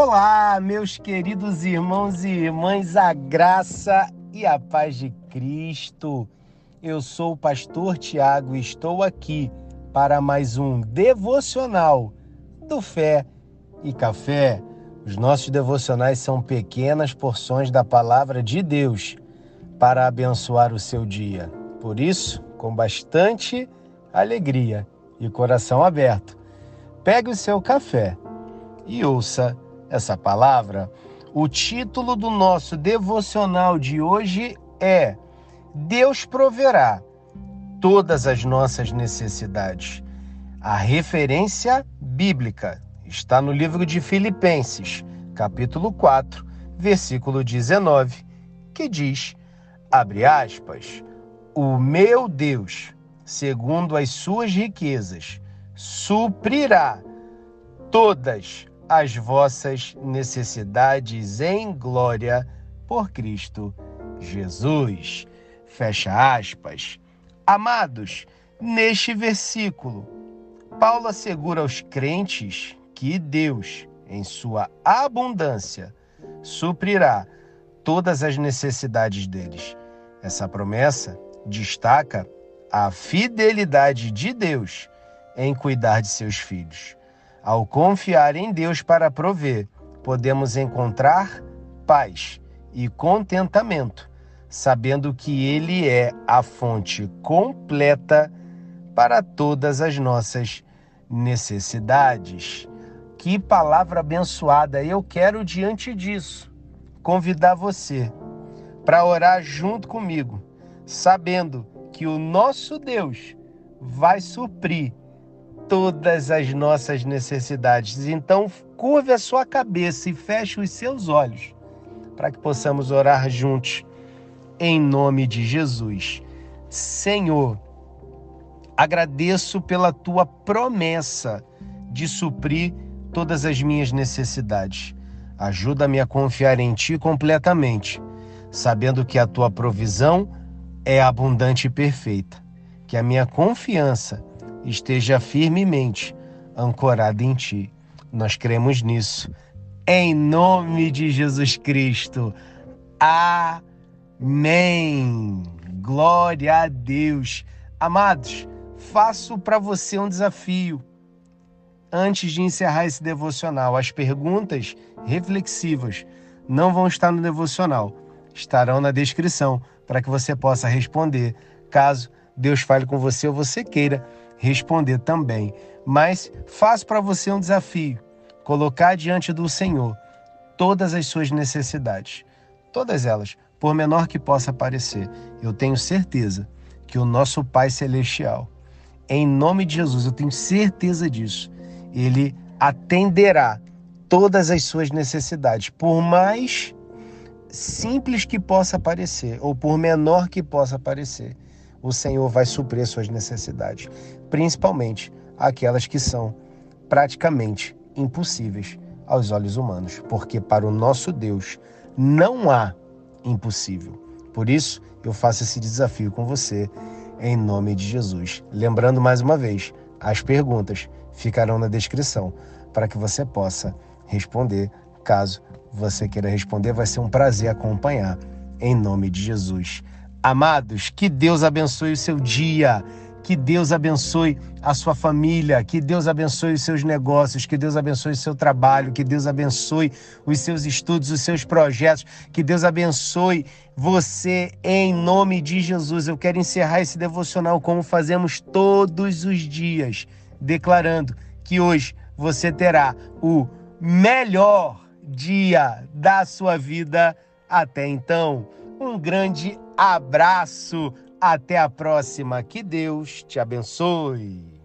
Olá, meus queridos irmãos e irmãs, a graça e a paz de Cristo. Eu sou o pastor Tiago e estou aqui para mais um devocional do Fé e Café. Os nossos devocionais são pequenas porções da palavra de Deus para abençoar o seu dia. Por isso, com bastante alegria e coração aberto, pegue o seu café e ouça essa palavra. O título do nosso devocional de hoje é Deus proverá todas as nossas necessidades. A referência bíblica está no livro de Filipenses, capítulo 4, versículo 19, que diz: abre aspas, o meu Deus, segundo as suas riquezas, suprirá todas as vossas necessidades em glória por Cristo Jesus. Fecha aspas. Amados, neste versículo, Paulo assegura aos crentes que Deus, em sua abundância, suprirá todas as necessidades deles. Essa promessa destaca a fidelidade de Deus em cuidar de seus filhos. Ao confiar em Deus para prover, podemos encontrar paz e contentamento, sabendo que Ele é a fonte completa para todas as nossas necessidades. Que palavra abençoada! Eu quero, diante disso, convidar você para orar junto comigo, sabendo que o nosso Deus vai suprir todas as nossas necessidades. Então, curve a sua cabeça e feche os seus olhos para que possamos orar juntos em nome de Jesus. Senhor, agradeço pela tua promessa de suprir todas as minhas necessidades. Ajuda-me a confiar em ti completamente, sabendo que a tua provisão é abundante e perfeita. Que a minha confiança esteja firmemente ancorada em ti. Nós cremos nisso. Em nome de Jesus Cristo. Amém. Glória a Deus. Amados, faço para você um desafio. Antes de encerrar esse devocional, as perguntas reflexivas não vão estar no devocional, estarão na descrição para que você possa responder, caso Deus fale com você ou você queira responder também. Mas faço para você um desafio: colocar diante do Senhor todas as suas necessidades, todas elas, por menor que possa parecer. Eu tenho certeza que o nosso Pai Celestial, em nome de Jesus, eu tenho certeza disso, ele atenderá todas as suas necessidades, por mais simples que possa parecer, ou por menor que possa parecer o Senhor vai suprir suas necessidades, principalmente aquelas que são praticamente impossíveis aos olhos humanos, porque para o nosso Deus não há impossível. Por isso, eu faço esse desafio com você em nome de Jesus. Lembrando mais uma vez, as perguntas ficarão na descrição para que você possa responder. Caso você queira responder, vai ser um prazer acompanhar em nome de Jesus. Amados, que Deus abençoe o seu dia, que Deus abençoe a sua família, que Deus abençoe os seus negócios, que Deus abençoe o seu trabalho, que Deus abençoe os seus estudos, os seus projetos, que Deus abençoe você em nome de Jesus. Eu quero encerrar esse devocional como fazemos todos os dias, declarando que hoje você terá o melhor dia da sua vida até então. Um grande abraço. Até a próxima. Que Deus te abençoe.